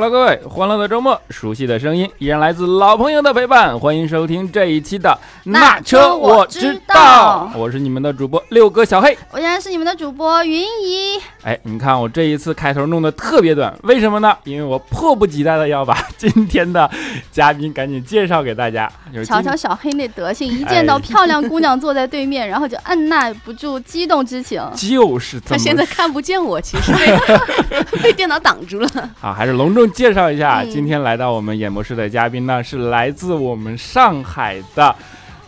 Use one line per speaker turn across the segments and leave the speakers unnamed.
Hello，各位，欢乐的周末，熟悉的声音依然来自老朋友的陪伴，欢迎收听这一期的《
那车我知道》，
我是你们的主播六哥小黑，
我现在是你们的主播云姨。
哎，你看我这一次开头弄得特别短，为什么呢？因为我迫不及待的要把今天的嘉宾赶紧介绍给大家。
瞧瞧小黑那德行，一见到漂亮姑娘坐在对面，然后就按捺不住激动之情。
就是
他现在看不见我，其实被 被电脑挡住了。
好，还是隆重介绍一下，今天来到我们演播室的嘉宾呢，是来自我们上海的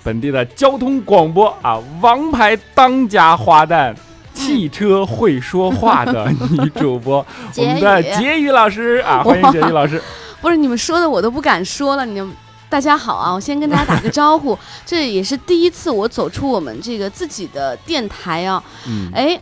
本地的交通广播啊，王牌当家花旦，汽车会说话的 女主播，我们的杰宇老师啊，欢迎杰宇老师。
不是你们说的，我都不敢说了。你们大家好啊，我先跟大家打个招呼，这也是第一次我走出我们这个自己的电台啊，嗯，哎。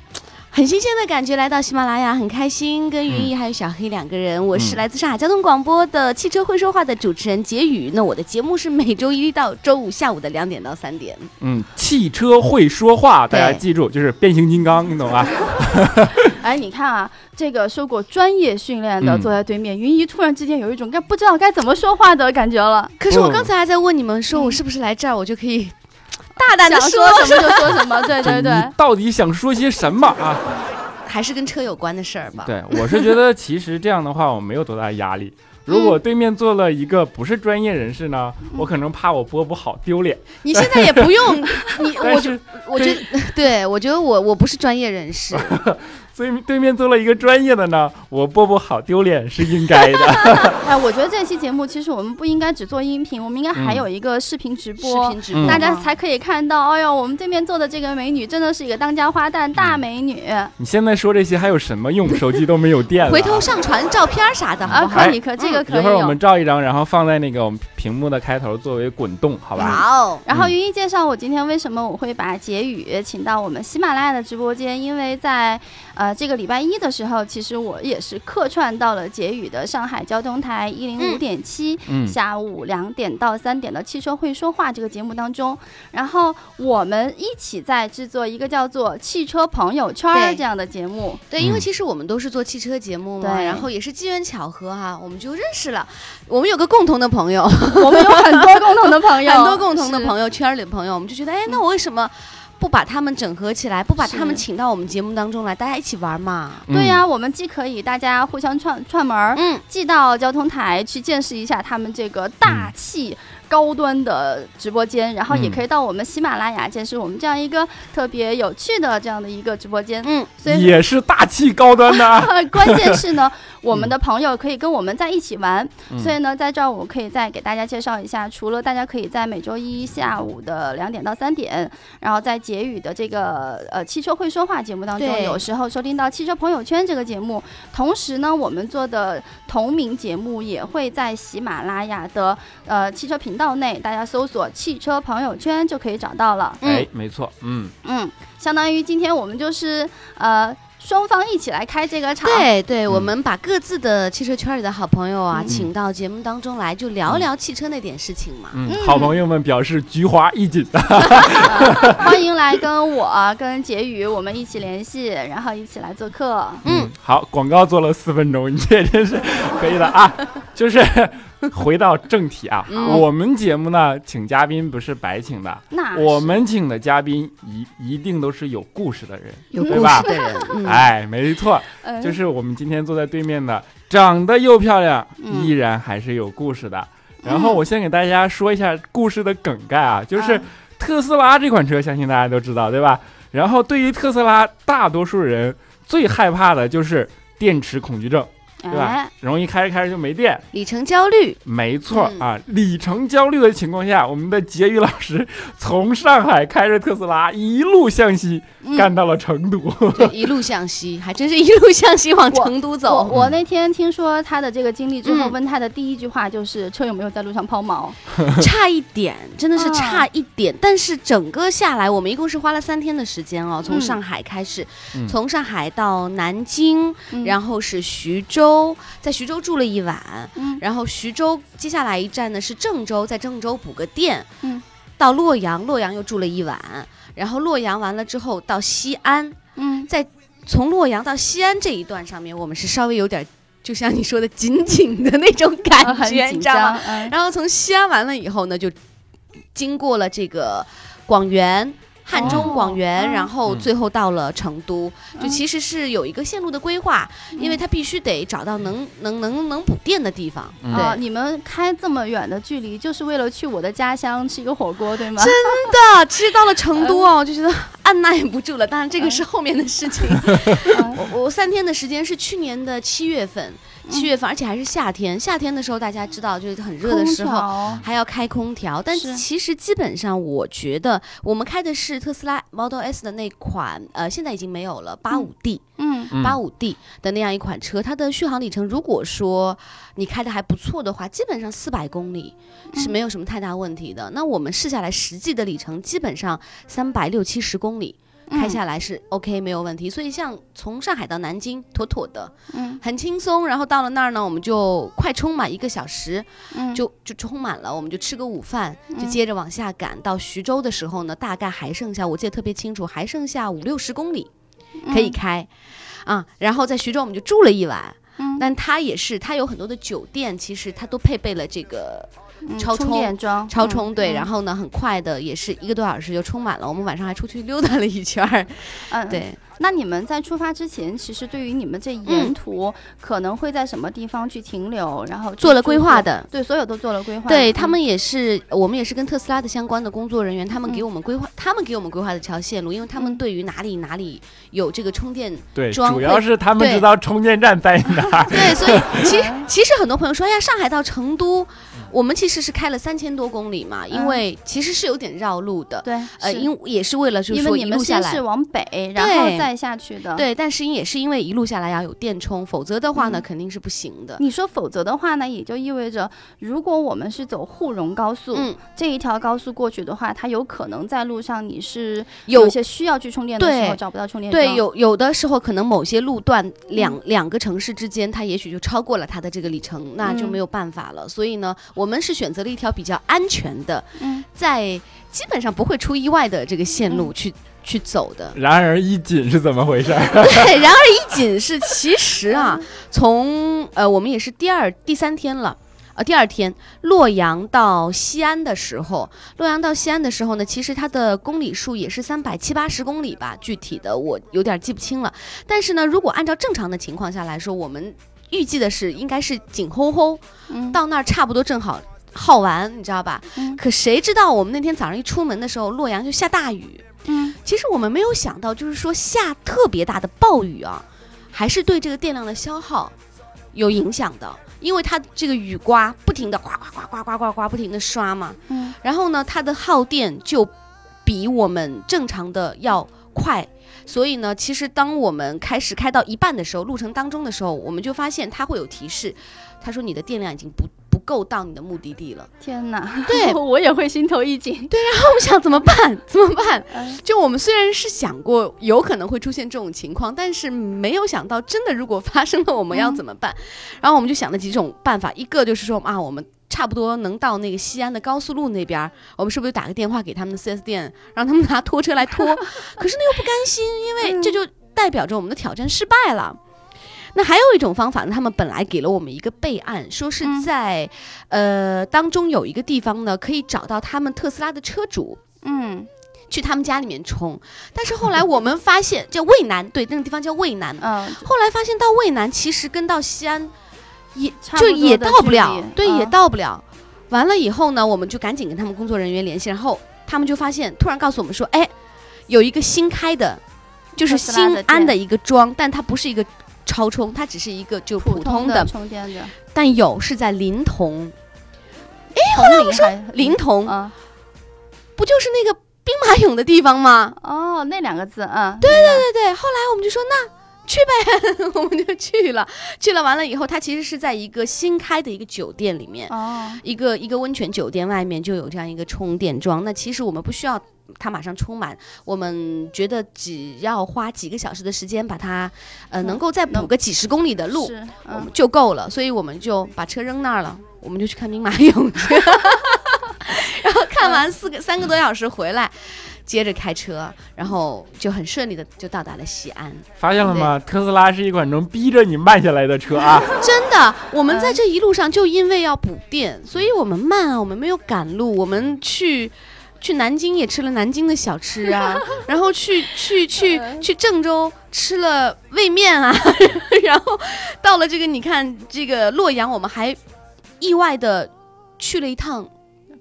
很新鲜的感觉，来到喜马拉雅很开心，跟云姨还有小黑两个人。我是来自上海交通广播的汽车会说话的主持人杰宇。那我的节目是每周一到周五下午的两点到三点。
嗯，汽车会说话，大家记住，就是变形金刚，你懂吧？
哎，你看啊，这个受过专业训练的坐在对面，云姨突然之间有一种该不知道该怎么说话的感觉了。
可是我刚才还在问你们，说我是不是来这儿，我就可以。大胆的
说什么就说什么，对对对。
到底想说些什么啊？
还是跟车有关的事儿吧。
对，我是觉得其实这样的话，我没有多大压力。如果对面坐了一个不是专业人士呢，我可能怕我播不好丢脸。
你现在也不用，你我就我觉得，对我觉得我我不是专业人士。
所以对面做了一个专业的呢，我播不好丢脸是应该的。
哎，我觉得这期节目其实我们不应该只做音频，我们应该还有一个视频直播，
视频直播，
大家才可以看到。哎呦，我们对面坐的这个美女真的是一个当家花旦大美女。
你现在说这些还有什么用？手机都没有电了。
回头上传照片啥的啊，
可以可这个可以。
一会儿我们照一张，然后放在那个我们屏幕的开头作为滚动，好吧？
好。
然后云一介绍我今天为什么我会把杰宇请到我们喜马拉雅的直播间，因为在呃这个礼拜一的。的时候，其实我也是客串到了杰宇的上海交通台一零五点七，下午两点到三点的汽车会说话这个节目当中，然后我们一起在制作一个叫做汽车朋友圈这样的节目。
对，因为其实我们都是做汽车节目嘛，然后也是机缘巧合哈，我们就认识了。我们有个共同的朋友，
我们有很多共同的朋友，
很多共同的朋友圈里的朋友，我们就觉得，哎，那我为什么？不把他们整合起来，不把他们请到我们节目当中来，大家一起玩嘛？
对呀，我们既可以大家互相串串门儿，嗯，既到交通台去见识一下他们这个大气。高端的直播间，然后也可以到我们喜马拉雅见识我们这样一个特别有趣的这样的一个直播间。嗯，所以
也是大气高端的。
关键是呢，我们的朋友可以跟我们在一起玩。所以呢，在这儿我可以再给大家介绍一下，除了大家可以在每周一下午的两点到三点，然后在杰宇的这个呃汽车会说话节目当中，有时候收听到汽车朋友圈这个节目。同时呢，我们做的同名节目也会在喜马拉雅的呃汽车频。道内，大家搜索“汽车朋友圈”就可以找到了。
哎，没错，嗯
嗯，相当于今天我们就是呃双方一起来开这个场。
对对，我们把各自的汽车圈里的好朋友啊，请到节目当中来，就聊聊汽车那点事情嘛。
嗯，好朋友们表示菊花一紧，
欢迎来跟我跟杰宇我们一起联系，然后一起来做客。
嗯，好，广告做了四分钟，你这真是可以了啊，就是。回到正题啊，我们节目呢，请嘉宾不是白请的，我们请的嘉宾一一定都是有故事的人，
有故事的人，
哎，没错，就是我们今天坐在对面的，长得又漂亮，依然还是有故事的。然后我先给大家说一下故事的梗概啊，就是特斯拉这款车，相信大家都知道，对吧？然后对于特斯拉，大多数人最害怕的就是电池恐惧症。对吧？容易开着开着就没电，
里程焦虑。
没错啊，里程焦虑的情况下，我们的杰宇老师从上海开着特斯拉一路向西，干到了成都。
对，一路向西，还真是一路向西往成都走。
我那天听说他的这个经历之后，问他的第一句话就是：“车有没有在路上抛锚？”
差一点，真的是差一点。但是整个下来，我们一共是花了三天的时间哦，从上海开始，从上海到南京，然后是徐州。州在徐州住了一晚，嗯，然后徐州接下来一站呢是郑州，在郑州补个店，嗯，到洛阳，洛阳又住了一晚，然后洛阳完了之后到西安，嗯，在从洛阳到西安这一段上面，我们是稍微有点。就像你说的紧紧的那种感觉，你知道吗？然后从西安完了以后呢，就经过了这个广元。汉中、广元，然后最后到了成都，就其实是有一个线路的规划，因为它必须得找到能能能能补电的地方。
啊，你们开这么远的距离，就是为了去我的家乡吃一个火锅，对吗？
真的，其实到了成都哦，就觉得按耐不住了。当然，这个是后面的事情。我我三天的时间是去年的七月份。七月份，而且还是夏天。夏天的时候，大家知道就是很热的时候，还要开空调。但是其实基本上，我觉得我们开的是特斯拉 Model S 的那款，呃，现在已经没有了，八五 D，嗯，八五 D 的那样一款车，它的续航里程，如果说你开的还不错的话，基本上四百公里是没有什么太大问题的。那我们试下来实际的里程，基本上三百六七十公里。开下来是 OK 没有问题，所以像从上海到南京妥妥的，嗯，很轻松。然后到了那儿呢，我们就快充嘛，一个小时，嗯，就就充满了，我们就吃个午饭，就接着往下赶。到徐州的时候呢，大概还剩下，我记得特别清楚，还剩下五六十公里可以开，啊，然后在徐州我们就住了一晚，嗯，但它也是，它有很多的酒店，其实它都配备了这个。超充超充对，然后呢，很快的也是一个多小时就充满了。我们晚上还出去溜达了一圈儿，嗯，对。
那你们在出发之前，其实对于你们这沿途可能会在什么地方去停留，然后
做了规划的，
对，所有都做了规划。
对他们也是，我们也是跟特斯拉的相关的工作人员，他们给我们规划，他们给我们规划的这条线路，因为他们对于哪里哪里有这个充电
对，主要是他们知道充电站在哪儿。
对，所以 其实其实很多朋友说，哎呀，上海到成都，我们其实是开了三千多公里嘛，因为其实是有点绕路的。
对，
呃，因也是为了就是说一路下来。
是往北，然后再。下去的。
对，但是因也是因为一路下来要有电充，否则的话呢肯定是不行的。
你说否则的话呢，也就意味着如果我们是走沪蓉高速，嗯，这一条高速过去的话，它有可能在路上你是有些需要去充电的时候找不到充电
对，有有的时候可能某些路段两两个城市之间，它也许就超过了它的这个里程，那就没有办法了。所以呢，我们是选择了一条比较安全的，嗯，在基本上不会出意外的这个线路去。去走的，
然而一紧是怎么回事？
对，然而一紧是其实啊，从呃我们也是第二第三天了，呃第二天洛阳到西安的时候，洛阳到西安的时候呢，其实它的公里数也是三百七八十公里吧，具体的我有点记不清了。但是呢，如果按照正常的情况下来说，我们预计的是应该是紧吼吼，到那儿差不多正好耗完，你知道吧？可谁知道我们那天早上一出门的时候，洛阳就下大雨。嗯，其实我们没有想到，就是说下特别大的暴雨啊，还是对这个电量的消耗有影响的。因为它这个雨刮不停的刮刮刮刮刮刮刮不停的刷嘛，嗯，然后呢，它的耗电就比我们正常的要快，所以呢，其实当我们开始开到一半的时候，路程当中的时候，我们就发现它会有提示，他说你的电量已经不不。够到你的目的地了，
天哪！
对
我也会心头一紧。
对，然后我们想怎么办？怎么办？就我们虽然是想过有可能会出现这种情况，但是没有想到真的如果发生了，我们要怎么办？然后我们就想了几种办法，一个就是说啊，我们差不多能到那个西安的高速路那边，我们是不是打个电话给他们的 4S 店，让他们拿拖车来拖？可是呢又不甘心，因为这就代表着我们的挑战失败了。那还有一种方法呢，他们本来给了我们一个备案，说是在，呃，当中有一个地方呢，可以找到他们特斯拉的车主，嗯，去他们家里面充。但是后来我们发现，叫渭南，对，那个地方叫渭南。嗯。后来发现到渭南其实跟到西安，也就也到不了，对，也到不了。完了以后呢，我们就赶紧跟他们工作人员联系，然后他们就发现，突然告诉我们说，哎，有一个新开的，就是新安的一个桩，但它不是一个。超充，它只是一个就普通的
充电的，
但有是在临潼。哎，后来我说临潼，不就是那个兵马俑的地方吗？
哦，那两个字，嗯，
对对对对。后来我们就说那去呗，我们就去了。去了完了以后，它其实是在一个新开的一个酒店里面，哦，一个一个温泉酒店外面就有这样一个充电桩。那其实我们不需要。它马上充满，我们觉得只要花几个小时的时间把它，呃，能够再补个几十公里的路，我们就够了。所以我们就把车扔那儿了，我们就去看兵马俑去。然后看完四个三个多小时回来，接着开车，然后就很顺利的就到达了西安。
发现了吗？特斯拉是一款能逼着你慢下来的车啊！
真的，我们在这一路上就因为要补电，所以我们慢啊，我们没有赶路，我们去。去南京也吃了南京的小吃啊，然后去去去去郑州吃了味面啊，然后到了这个你看这个洛阳，我们还意外的去了一趟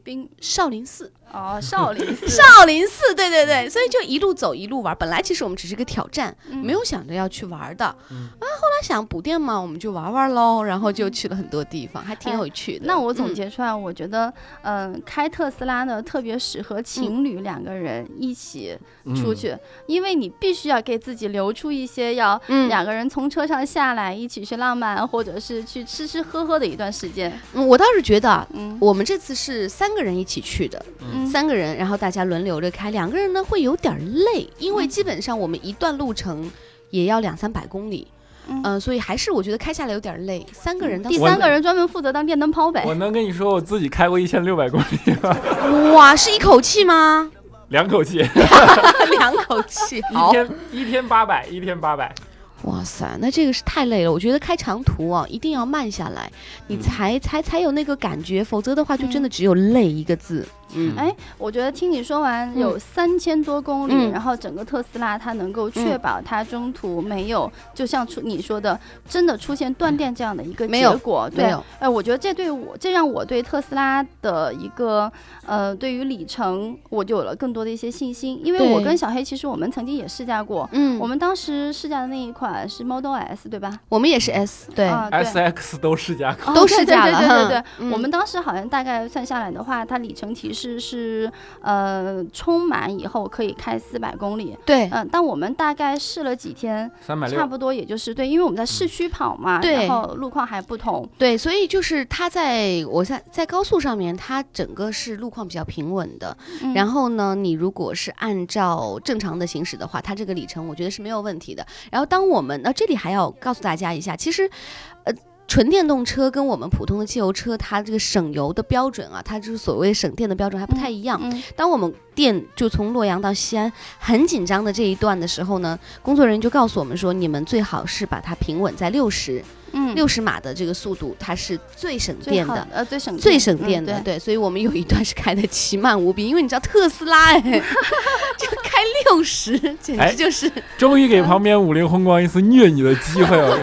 冰
少林寺。
哦，少林寺，
少林寺，对对对，所以就一路走一路玩。本来其实我们只是个挑战，没有想着要去玩的。啊，后来想补电嘛，我们就玩玩喽，然后就去了很多地方，还挺有趣的。
那我总结出来，我觉得，嗯，开特斯拉呢特别适合情侣两个人一起出去，因为你必须要给自己留出一些要两个人从车上下来一起去浪漫，或者是去吃吃喝喝的一段时间。
嗯，我倒是觉得，嗯，我们这次是三个人一起去的。三个人，然后大家轮流着开。两个人呢会有点累，因为基本上我们一段路程也要两三百公里，嗯，所以还是我觉得开下来有点累。三个人，
第三个人专门负责当电灯泡呗。
我能跟你说，我自己开过一千六百公里。
哇，是一口气吗？
两口气，
两口气。
一天一天八百，一天八百。
哇塞，那这个是太累了。我觉得开长途啊，一定要慢下来，你才才才有那个感觉，否则的话就真的只有累一个字。
嗯，哎，我觉得听你说完有三千多公里，然后整个特斯拉它能够确保它中途没有，就像出你说的，真的出现断电这样的一个结果。
对，
哎，我觉得这对我，这让我对特斯拉的一个呃，对于里程，我就有了更多的一些信心。因为我跟小黑其实我们曾经也试驾过，嗯，我们当时试驾的那一款是 Model S，对吧？
我们也是 S，对
，S X 都试驾过，
都试驾了。
对对对，我们当时好像大概算下来的话，它里程提示。是是，呃，充满以后可以开四百公里。
对，
嗯，但我们大概试了几天，
三百
差不多也就是对，因为我们在市区跑嘛，然后路况还不同。
对，所以就是它在我在在高速上面，它整个是路况比较平稳的。然后呢，你如果是按照正常的行驶的话，它这个里程我觉得是没有问题的。然后当我们那这里还要告诉大家一下，其实，呃。纯电动车跟我们普通的汽油车，它这个省油的标准啊，它就是所谓省电的标准还不太一样。当我们电就从洛阳到西安很紧张的这一段的时候呢，工作人员就告诉我们说，你们最好是把它平稳在六十。嗯，六十码的这个速度，它是最省电的，
呃，最省
最省电的，对，所以我们有一段是开的奇慢无比，因为你知道特斯拉哎，就开六十，简直就是，
终于给旁边五菱宏光一次虐你的机会了，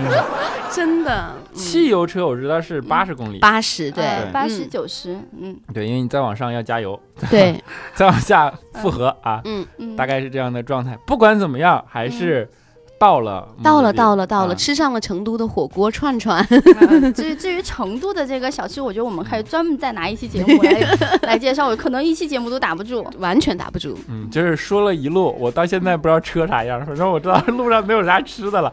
真 的。
汽油车我知道是八十公里，
八十对，
八十九十，嗯，
对，因为你再往上要加油，
对，
再往下复合啊，嗯。嗯，大概是这样的状态。不管怎么样，还是。到了，
到了，到了，到了，吃上了成都的火锅串串。
至于至于成都的这个小吃，我觉得我们可以专门再拿一期节目来 来介绍。我可能一期节目都打不住，
完全打不住。
嗯，就是说了一路，我到现在不知道车啥样，反正我知道路上没有啥吃的了。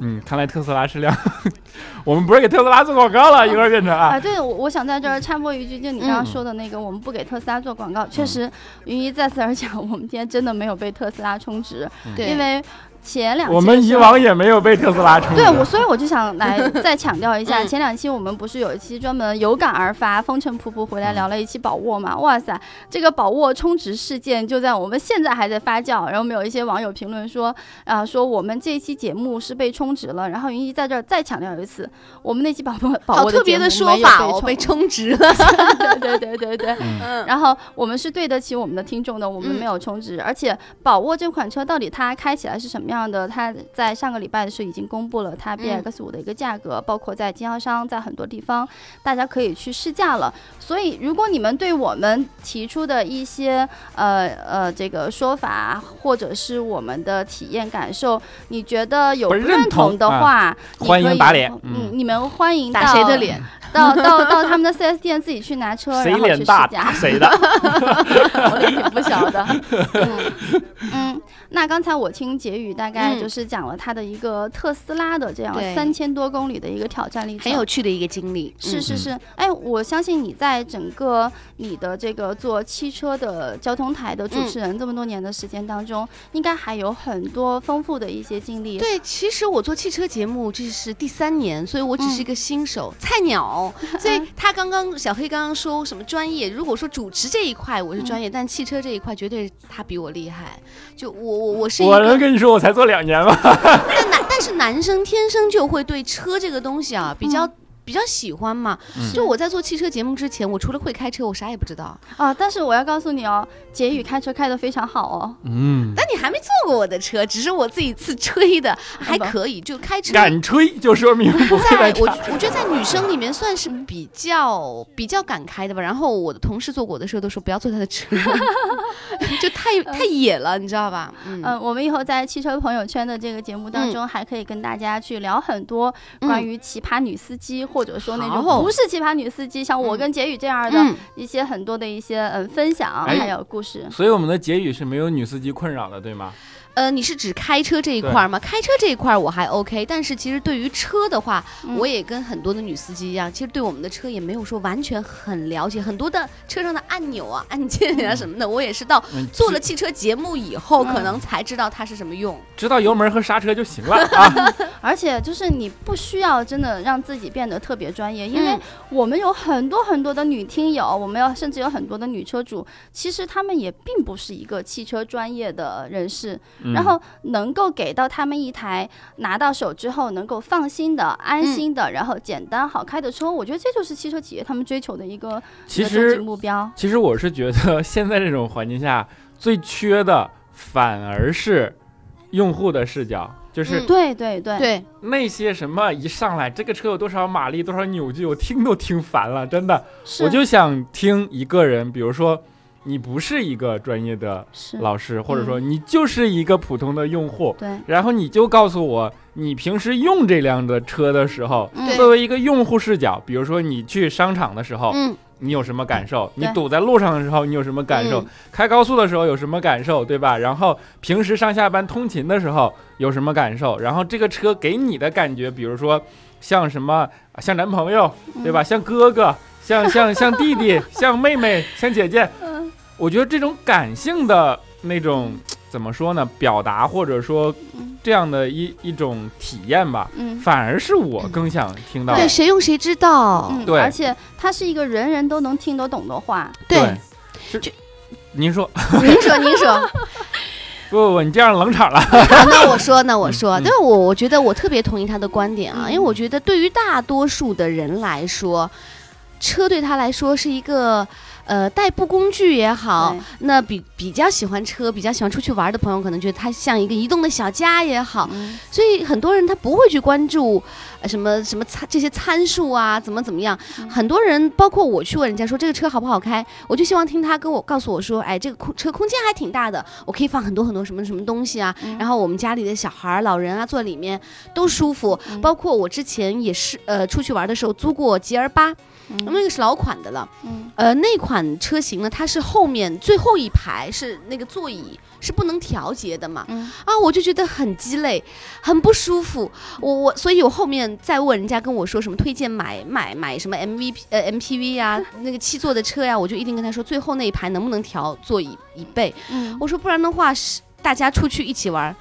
嗯，看来特斯拉是辆，我们不是给特斯拉做广告了，一会儿变成啊。
啊，对，我我想在这儿插播一句，就你刚刚说的那个，我们不给特斯拉做广告，确实，云一再次而讲，我们今天真的没有被特斯拉充值，因为。前两期
我们以往也没有被特斯拉充。
对，我所以我就想来再强调一下，前两期我们不是有一期专门有感而发、风尘仆仆回来聊了一期宝沃嘛？哇塞，这个宝沃充值事件就在我们现在还在发酵。然后我们有一些网友评论说啊，说我们这一期节目是被充值了。然后云姨在这儿再强调一次，我们那期宝沃宝沃
特别的说法哦，被充值了。
对对对对。然后我们是对得起我们的听众的，我们没有充值。而且宝沃这款车到底它开起来是什么？样的，它在上个礼拜的时候已经公布了它 B X 五的一个价格，包括在经销商，在很多地方，大家可以去试驾了。所以，如果你们对我们提出的一些呃呃这个说法，或者是我们的体验感受，你觉得有不认同的话，
欢迎打脸。
嗯，你们欢迎
打谁的脸？
到到到他们的 4S 店自己去拿车，然后去试驾。
谁的？
我脸挺不小的。嗯嗯。那刚才我听杰宇大概就是讲了他的一个特斯拉的这样三千多公里的一个挑战历程，
很有趣的一个经历。
是是是，哎，我相信你在整个你的这个做汽车的交通台的主持人这么多年的时间当中，应该还有很多丰富的一些经历。
对，其实我做汽车节目这是第三年，所以我只是一个新手菜鸟。所以他刚刚小黑刚刚说什么专业？如果说主持这一块我是专业，但汽车这一块绝对他比我厉害。就我我我是
我能跟你说，我才做两年吗？
但男但是男生天生就会对车这个东西啊比较。比较喜欢嘛，就我在做汽车节目之前，我除了会开车，我啥也不知道
啊。但是我要告诉你哦，杰宇开车开得非常好哦。
嗯，但你还没坐过我的车，只是我自己自吹的，还可以。就开车
敢吹，就说明不
在我我觉得在女生里面算是比较比较敢开的吧。然后我的同事坐过我的车都说不要坐他的车，就太太野了，你知道吧？
嗯，我们以后在汽车朋友圈的这个节目当中，还可以跟大家去聊很多关于奇葩女司机。或者说那种不是奇葩女司机，像我跟杰宇这样的一些很多的一些嗯分享，还有故事。
所以我们的杰宇是没有女司机困扰的，对吗？
呃，你是指开车这一块吗？开车这一块我还 OK，但是其实对于车的话，我也跟很多的女司机一样，其实对我们的车也没有说完全很了解，很多的车上的按钮啊、按键啊什么的，我也是到做了汽车节目以后，可能才知道它是什么用。
知道油门和刹车就行了 啊！
而且就是你不需要真的让自己变得特别专业，因为我们有很多很多的女听友，我们要甚至有很多的女车主，其实他们也并不是一个汽车专业的人士。然后能够给到他们一台拿到手之后能够放心的、安心的，然后简单好开的车，我觉得这就是汽车企业他们追求的一个
其实
目标。
其实我是觉得现在这种环境下最缺的反而是用户的视角，就是
对对对。
对。
那些什么一上来这个车有多少马力、多少扭矩，我听都听烦了，真的，我就想听一个人，比如说。你不是一个专业的老师，或者说你就是一个普通的用户，
对。
然后你就告诉我，你平时用这辆的车的时候，作为一个用户视角，比如说你去商场的时候，嗯，你有什么感受？你堵在路上的时候，你有什么感受？开高速的时候有什么感受？对吧？然后平时上下班通勤的时候有什么感受？然后这个车给你的感觉，比如说像什么，像男朋友，对吧？像哥哥，像像像弟弟，像妹妹，像姐姐。我觉得这种感性的那种怎么说呢？表达或者说这样的一一种体验吧，嗯，反而是我更想听到。
对，谁用谁知道。
对，
而且它是一个人人都能听得懂的话。
对，
就您说，
您说，您说。
不不不，你这样冷场了。
那我说，那我说，但是我我觉得我特别同意他的观点啊，因为我觉得对于大多数的人来说，车对他来说是一个。呃，代步工具也好，那比比较喜欢车、比较喜欢出去玩的朋友，可能觉得它像一个移动的小家也好。所以很多人他不会去关注，什么什么参这些参数啊，怎么怎么样。很多人，包括我去问人家说这个车好不好开，我就希望听他跟我告诉我说，哎，这个空车空间还挺大的，我可以放很多很多什么什么东西啊。然后我们家里的小孩、老人啊，坐里面都舒服。包括我之前也是，呃，出去玩的时候租过吉尔八。那个是老款的了，嗯，呃，那款车型呢，它是后面最后一排是那个座椅是不能调节的嘛，嗯，啊，我就觉得很鸡肋，很不舒服，我我，所以我后面再问人家跟我说什么推荐买买买什么 M V P 呃 M P V 啊，那个七座的车呀，我就一定跟他说最后那一排能不能调座椅椅背，嗯，我说不然的话是大家出去一起玩。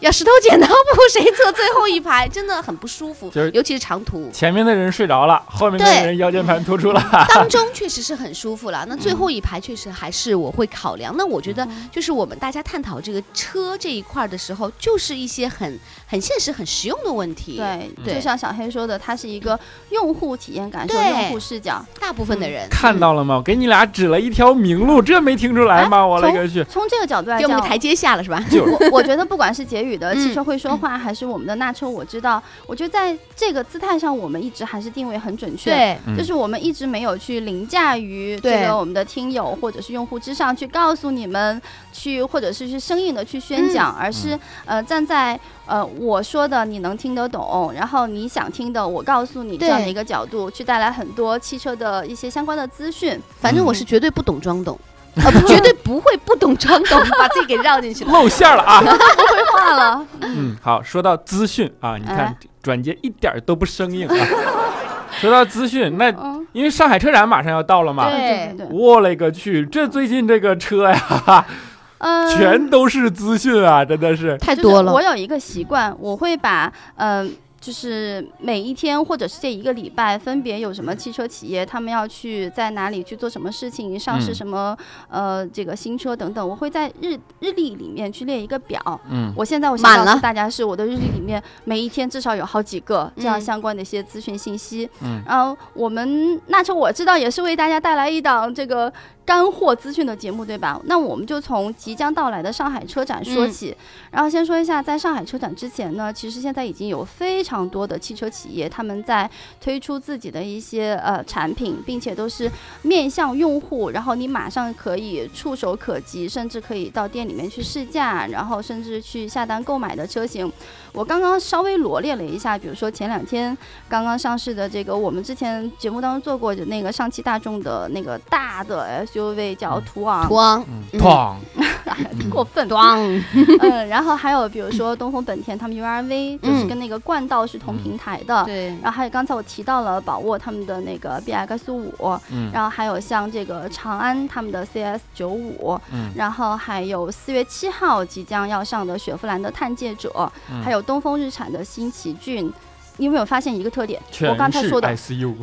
要石头剪刀布，谁坐最后一排，真的很不舒服，就是尤其是长途，
前面的人睡着了，后面的人腰间盘突出了，
当 中确实是很舒服了。那最后一排确实还是我会考量。那我觉得就是我们大家探讨这个车这一块的时候，就是一些很很现实、很实用的问题。
对，就像小黑说的，它是一个用户体验感受、用户视角。
大部分的人
看到了吗？给你俩指了一条明路，这没听出来吗？我勒个去！
从这个角度来
讲，给我们台阶下了是吧？
我我觉得不管是结语。的汽车会说话，还是我们的那车我知道。我觉得在这个姿态上，我们一直还是定位很准确。
对，
就是我们一直没有去凌驾于这个我们的听友或者是用户之上去告诉你们去，或者是去生硬的去宣讲，而是呃站在呃我说的你能听得懂，然后你想听的我告诉你这样的一个角度去带来很多汽车的一些相关的资讯。
反正我是绝对不懂装懂。绝对不会不懂装懂，把自己给绕进去了。
露馅了啊！
不会画了。
嗯，好，说到资讯啊，你看
哎
转接一点儿都不生硬啊。说到资讯，那
嗯，
因为上海车展马上要到了嘛，
对
对对对，
我勒个去，这最近这个车呀，
嗯，
全都是资讯啊，真的是。
太多了
我有一个习惯，我会把嗯。就是每一天或者是这一个礼拜，分别有什么汽车企业，他们要去在哪里去做什么事情，上市
嗯。
什么、呃这个新车等等，我会在日日历里面去列一个表。
嗯。
我现在我想告诉大家，是我的日历里面每一天至少有好几个这样
嗯
相关的一些资讯信息。
嗯。
然后我们那车我知道也是为大家带来一档这个干货资讯的节目，对吧？那我们就从即将到来的上海车展说
嗯
起。然后先说一下，在上海车展之前呢，其实现在已经有非常多的汽车企业他们在推出自己的一些呃产品，并且都是面向用户，然后你马上可以触手可及，甚至可以到店里面去试驾，然后甚至去下单购买的车型。我刚刚稍微罗列了一下，比如说前两天刚刚上市的这个，我们之前节目当中做过的那个上汽大众的那个大的 SUV 叫途昂，
途昂，途
昂，
过分。
咣，
嗯，然后还有比如说东风本田他们 URV 就是
嗯
跟那个冠道是同平台的。
对，
然后还有刚才我提到了宝沃他们的那个 BX 五，
嗯。
然后还有像这个长安他们的 CS 九五，
嗯。
然后还有四月七号即将要上的雪佛兰的探界者，
嗯。
还有东风日产的新奇骏。你有没有发现一个特点？我刚才说的。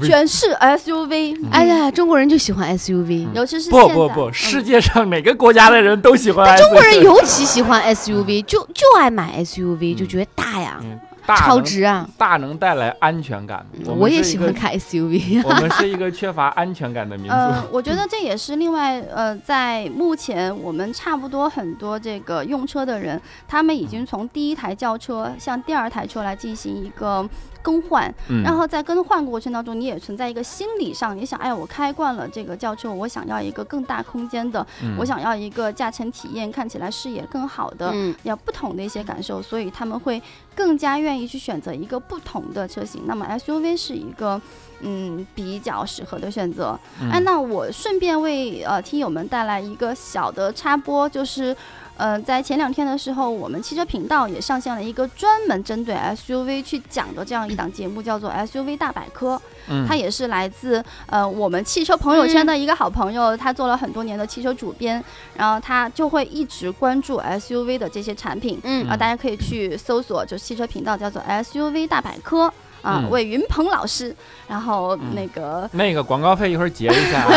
全是 SUV，、
嗯。
哎呀，中国人就喜欢 SUV，
尤其是
不
现在。
不不，
嗯。
世界上每个国家的人都喜欢 SUV。
中国人尤其喜欢 SUV，就就爱买 SUV，就觉得大呀，
嗯大
超值啊！
大能带来安全感。我
我也喜欢开 SUV，
我们是一个缺乏安全感的民
呃
族。，
我觉得这也是另外呃，在目前我们差不多很多这个用车的人，他们已经从第一台轿车向第二台车来进行一个更换，
嗯。
然后在更换过程当中，你也存在一个心理上，你想，哎，我开惯了这个轿车，我想要一个更大空间的，
嗯。
我想要一个驾乘体验看起来视野更好的，
嗯，
要不同的一些感受，所以他们会更加愿意去选择一个不同的车型。那么 SUV 是一个嗯比较适合的选择。
嗯
哎，那我顺便为呃听友们带来一个小的插播，就是。呃，在前两天的时候，我们汽车频道也上线了一个专门针对 SUV 去讲的这样一档节目，叫做 SUV 大百科。
嗯
它也是来自呃我们汽车朋友圈的一个好朋友，他做了很多年的汽车主编，然后他就会一直关注 SUV 的这些产品，
嗯
啊，大家可以去搜索，就汽车频道叫做 SUV 大百科啊，
嗯
为云鹏老师，然后那个
那个广告费一会儿结一下啊。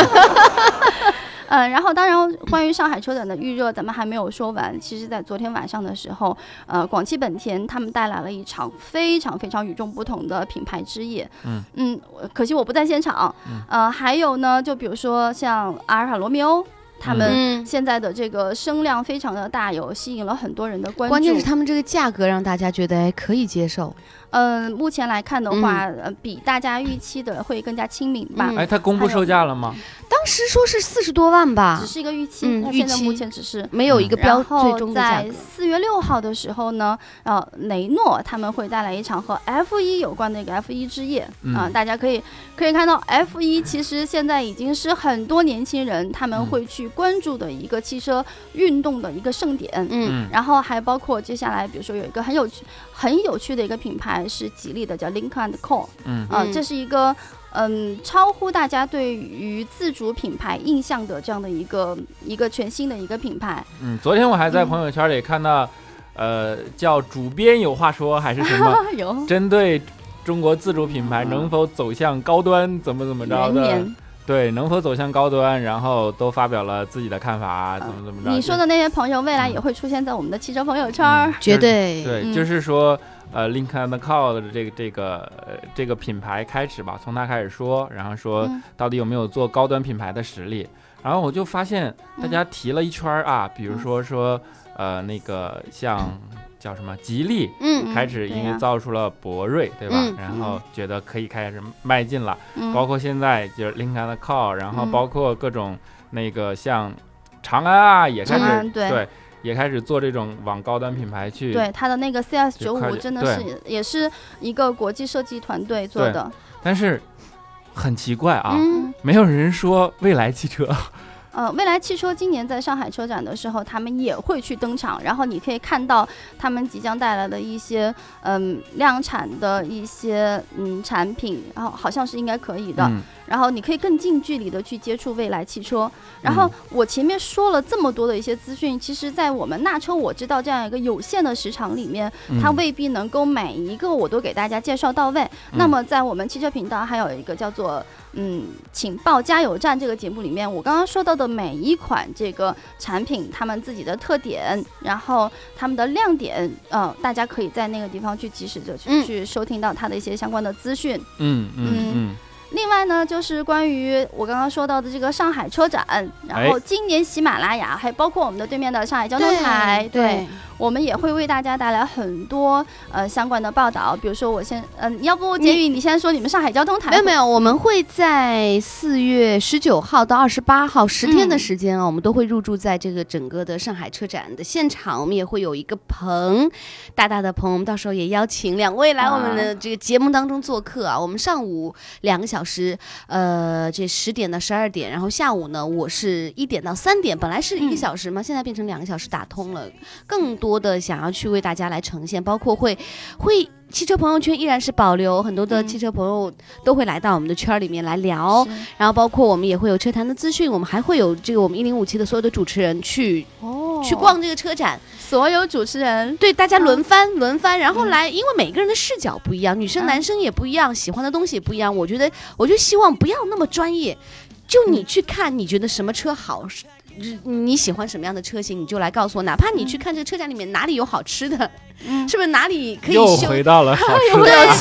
嗯，然后当然，关于上海车展的预热，咱们还没有说完。其实，在昨天晚上的时候，呃，广汽本田他们带来了一场非常非常与众不同的品牌之夜。
嗯
嗯可惜我不在现场。
嗯
呃，还有呢，就比如说像阿尔法罗密欧，他们
嗯，
现在的这个声量非常的大，有吸引了很多人的关注。
关键是他们这个价格让大家觉得哎可以接受，
嗯、目前来看的话，呃，比大家预期的会更加亲民吧。
嗯
哎，他公布售价了吗？
当时说是四十多万吧
只，是一个预期，
嗯预期
那现在目前只是
没有一个标最终的价
在
格。
四月六号的时候呢，呃，雷诺他们会带来一场和 F 一有关的一个 F 一之夜啊、
嗯
大家可以可以看到 F 一其实现在已经是很多年轻人他们
嗯
会去关注的一个汽车运动的一个盛典。
嗯
嗯
然后还包括接下来，比如说有一个很有趣、很有趣的一个品牌是吉利的，叫 Lincoln Co。
嗯。
啊、
嗯。
这是一个嗯超乎大家对于自主品牌印象的这样的一个一个全新的一个品牌。
嗯，昨天我还在
嗯
朋友圈里看到，呃，叫主编有话说还是什么，
有。
针对中国自主品牌
嗯
能否走向高端，怎么怎么着的，对，能否走向高端，然后都发表了自己的看法，怎么怎么着。
你说的那些朋友，未来
嗯
也会出现在我们的汽车朋友圈儿。
绝对。
对，
嗯。
就是说，呃，Lincoln Co 的这个这个呃这个品牌开始吧，从它开始说，然后说
嗯。
到底有没有做高端品牌的实力，然后我就发现大家提了一圈儿啊，比如说说呃那个像叫什么吉利。
嗯
开始因为造出了博瑞，对吧？
嗯
然后觉得可以开始迈进了，
嗯。
包括现在就是 Lincoln Co，然后
嗯。
包括各种那个像长安啊，也开始
对
也开始做这种往高端品牌去
对它的那个 CS 九五真的是也是一个国际设计团队做的。
但是很奇怪啊，
嗯
没有人说未来汽车，
呃，未来汽车今年在上海车展的时候，他们也会去登场，然后你可以看到他们即将带来的一些嗯量产的一些嗯产品，然后好像是应该可以的。然后你可以更近距离的去接触未来汽车。然后我前面说了这么多的一些资讯，其实，在我们纳车我知道这样一个有限的时长里面，它未必能够每一个我都给大家介绍到位。那么在我们汽车频道还有一个叫做嗯，请报加油站这个节目里面，我刚刚说到的每一款这个产品，他们自己的特点，然后他们的亮点，呃，大家可以在那个地方去及时的去去收听到它的一些相关的资讯。
嗯嗯嗯。
另外呢，就是关于我刚刚说到的这个上海车展，然后今年喜马拉雅，还包括我们的对面的上海交通台，对。我们也会为大家带来很多呃相关的报道，比如说我先嗯，要不杰宇你先说你们上海交通台
没有没有，我们会在四月十九号到二十八号十天的时间啊，我们都会入驻在这个整个的上海车展的现场，我们也会有一个棚，大大的棚，我们到时候也邀请两位来我们的这个节目当中做客啊。我们上午两个小时，呃，这十点到十二点，然后下午呢，我是一点到三点，本来是一个小时嘛，现在变成两个小时打通了，更。多的想要去为大家来呈现，包括会会汽车朋友圈依然是保留很多的汽车朋友都会来到我们的圈里面来聊，然后包括我们也会有车坛的资讯，我们还会有这个我们一零五七的所有的主持人去哦。去逛这个车展，
所有主持人
对大家轮番轮番，然后来，因为每个人的视角不一样，女生男生也不一样，喜欢的东西也不一样，我觉得我就希望不要那么专业，就你去看你觉得什么车好。你喜欢什么样的车型，你就来告诉我。哪怕你去看这个车展里面哪里有好吃的，是不是哪里可以
又回到了 好吃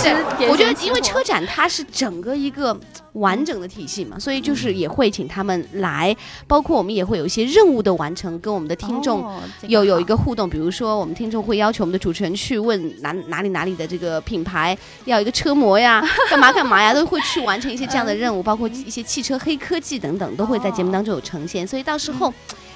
的？我觉得，因为车展它是整个一个。完整的体系嘛，所以就是也会请他们来，包括我们也会有一些任务的完成，跟我们的听众有有一个互动。比如说，我们听众会要求我们的主持人去问哪哪里哪里的这个品牌要一个车模呀，干嘛干嘛呀，都会去完成一些这样的任务，包括一些汽车黑科技等等，都会在节目当中有呈现。所以到时候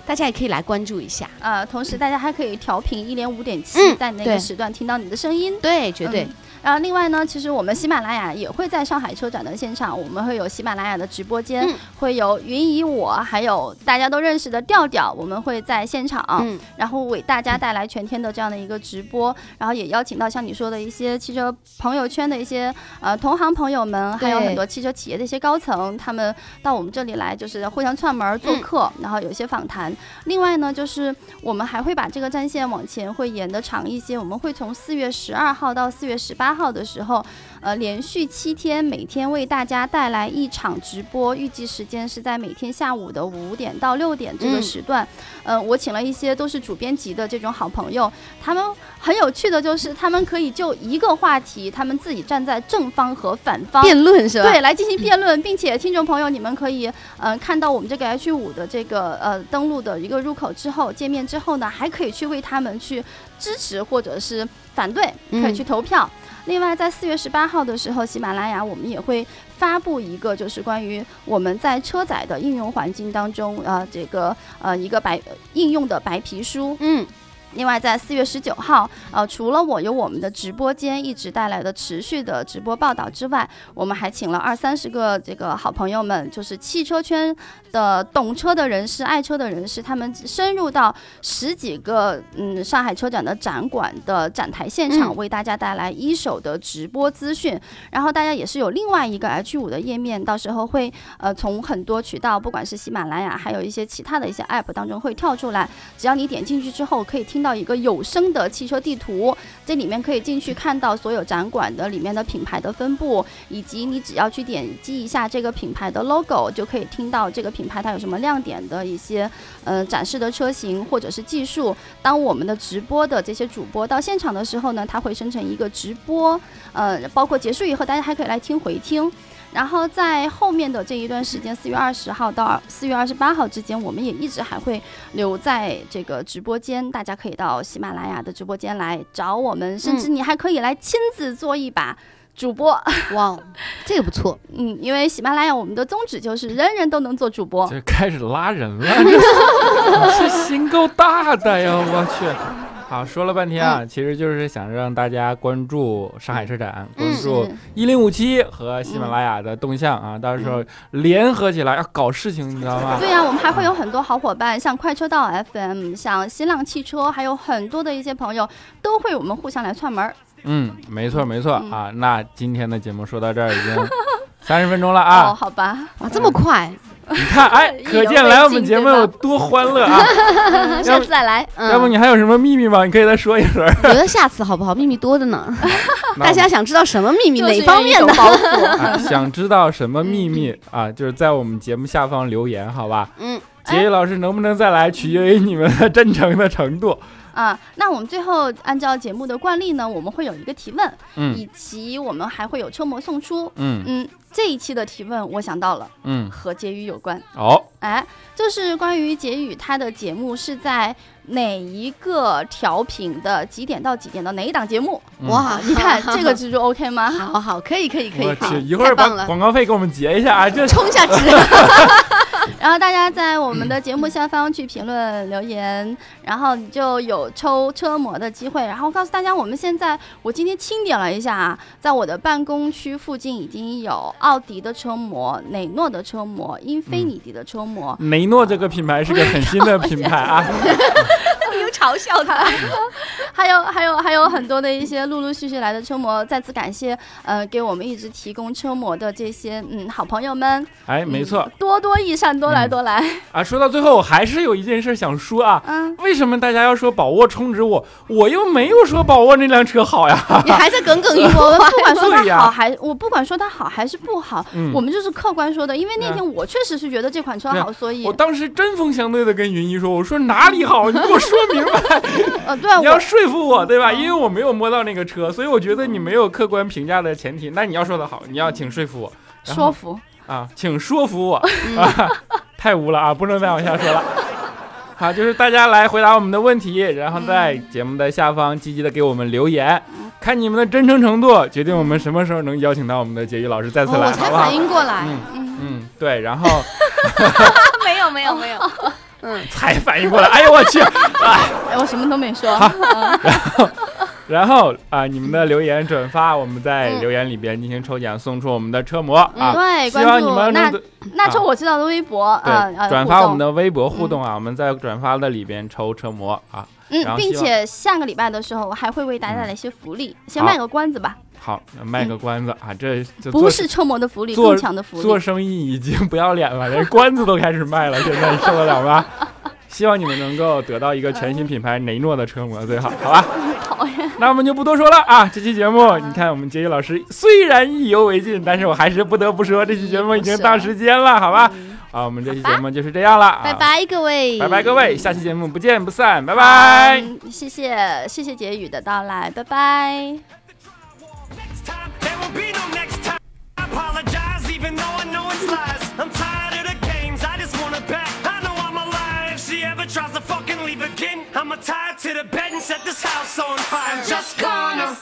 大家也可以来关注一下。
呃，同时大家还可以调频一点五点七，在那个时段听到你的声音。
对，绝对。
然后另外呢，其实我们喜马拉雅也会在上海车展的现场，我们会有喜马拉雅的直播间，会有云姨我，还有大家都认识的调调，我们会在现场，然后为大家带来全天的这样的一个直播，然后也邀请到像你说的一些汽车朋友圈的一些呃同行朋友们，还有很多汽车企业的一些高层，他们到我们这里来就是互相串门做客，然后有一些访谈。另外呢，就是我们还会把这个战线往前会延的长一些，我们会从四月十二号到四月十八。八号的时候，呃，连续七天，每天为大家带来一场直播，预计时间是在每天下午的五点到六点这个时段。嗯，我请了一些都是主编级的这种好朋友，他们很有趣的就是，他们可以就一个话题，他们自己站在正方和反方
辩论是吧？
对，来进行辩论，并且听众朋友，你们可以嗯看到我们这个 H 五的这个呃登录的一个入口之后，界面之后呢，还可以去为他们去支持或者是反对，可以去投票。另外，在四月十八号的时候，喜马拉雅我们也会发布一个，就是关于我们在车载的应用环境当中，呃，这个呃一个白应用的白皮书，嗯。另外，在四月十九号，呃，除了我有我们的直播间一直带来的持续的直播报道之外，我们还请了二三十个这个好朋友们，就是汽车圈的懂车的人士、爱车的人士，他们深入到十几个嗯上海车展的展馆的展台现场，为大家带来一手的直播资讯。然后大家也是有另外一个 H 五的页面，到时候会呃从很多渠道，不管是喜马拉雅，还有一些其他的一些 App 当中会跳出来，只要你点进去之后，可以听听。到一个有声的汽车地图，这里面可以进去看到所有展馆的里面的品牌的分布，以及你只要去点击一下这个品牌的 logo，就可以听到这个品牌它有什么亮点的一些呃展示的车型或者是技术。当我们的直播的这些主播到现场的时候呢，它会生成一个直播，呃，包括结束以后大家还可以来听回听。然后在后面的这一段时间，四月二十号到四月二十八号之间，我们也一直还会留在这个直播间，大家可以到喜马拉雅的直播间来找我们，甚至你还可以来亲自做一把主播。
哇，这个不错。
嗯，因为喜马拉雅我们的宗旨就是人人都能做主播。
这开始拉人了，这 心够大的呀！我去。好，说了半天啊，其实就是想让大家关注上海车展，关注
嗯
一零五七和喜马拉雅的动向啊，到时候联合起来要搞事情，你知道吗？
对呀、我们还会有很多好伙伴，像快车道 FM，像新浪汽车，还有很多的一些朋友，都会我们互相来串门。
嗯，没错没错
嗯
啊。那今天的节目说到这儿已经 三十分钟了
哦，
啊，
好吧，
哇，这么快，
你看，哎，可见来我们节目有多欢乐啊！
嗯 下次再来。
嗯
要不你还有什么秘密吗？你可以再说一轮。
我觉得下次好不好？秘密多着呢，大家想知道什么秘密，哪方面的？
包袱？
啊，想知道什么秘密啊？就是在我们节目下方留言，好吧？
嗯，
杰宇老师能不能再来，取决于你们的真诚的程度。
啊，那我们最后按照节目的惯例呢，我们会有一个提问，
嗯
以及我们还会有车模送出。
嗯
嗯，这一期的提问我想到了，
嗯，
和结语有关。
哦，
哎，就是关于结语，他的节目是在哪一个调频的几点到几点的哪一档节目？
嗯
哇，
你看这个蜘蛛 OK 吗？
好好，可以可以可以，好
我，一会儿把广告费给我们结一下啊！这
冲下去，
然后大家在我们的节目下方去评论留言，然后你就有抽车模的机会。然后告诉大家，我们现在我今天清点了一下啊，在我的办公区附近已经有奥迪的车模、雷诺的车模、英菲尼迪的车模，
雷诺这个品牌是个很新的品牌啊。
又嘲笑他，
还有还有还有很多的一些陆陆续续来的车模。再次感谢呃给我们一直提供车模的这些嗯好朋友们，
哎，没错
嗯多多益善，多来
嗯
多来。
啊。说到最后，我还是有一件事想说啊。
嗯，
为什么大家要说宝沃充值我？我又没有说宝沃那辆车好呀。
你还在耿耿于
我
怀
们 不管说它好还我不管说它好还是不好，
嗯
我们就是客观说的，因为那天我确实是觉得这款车好，所以
我当时针锋相对的跟云一说：“我说哪里好？你给我说明白，
呃对啊
你要说服我，对吧？因为我没有摸到那个车，所以我觉得你没有客观评价的前提。那你要说的好，你要请说服我
说服。
啊，请说服我！太污了啊，不能再往下说了。好，就是大家来回答我们的问题，然后在节目的下方积极的给我们留言，
嗯
看你们的真诚程度，决定我们什么时候能邀请到我们的杰宇老师再次
哦
来，好不好
我才反？应过来，
嗯
嗯，
嗯，对，然后
没有没有没有，
才反应过来，哎呦我去！
哎，我什么都没说。
然后然后啊、你们的留言转发，我们在
嗯
留言里边进行抽奖，送出我们的车模啊。
对，
希望你
关注那
们能
那抽我知道的微博，呃
对
呃，
转发我们
的，
微博互动啊，我们在转发的里边抽车模啊。
嗯并且下个礼拜的时候我还会为大家带来一些福利，先卖个关子吧，
好，那卖个关子啊，这这
不是车模的福利，
做
更强的福利做。
生意已经不要脸了，连关子都开始卖了，现在你受得了吗？希望你们能够得到一个全新品牌雷诺的车模最好，好吧？
讨厌，
那我们就不多说了啊！这期节目，你看我们杰宇老师虽然意犹未尽，但是我还是不得不说，这期节目已经到时间了，好吧？啊，我们这期节目就是这样了，啊
拜，拜各位，
拜拜各位，下期节目不见不散，拜拜。
嗯谢谢谢谢杰宇的到来，拜拜。
Even though I know it's lies. I'm tired of the games, I just wanna bet. I know I'm alive. If she ever tries to fucking leave again, I'ma tie to the bed and set this house on fire. I'm just gonna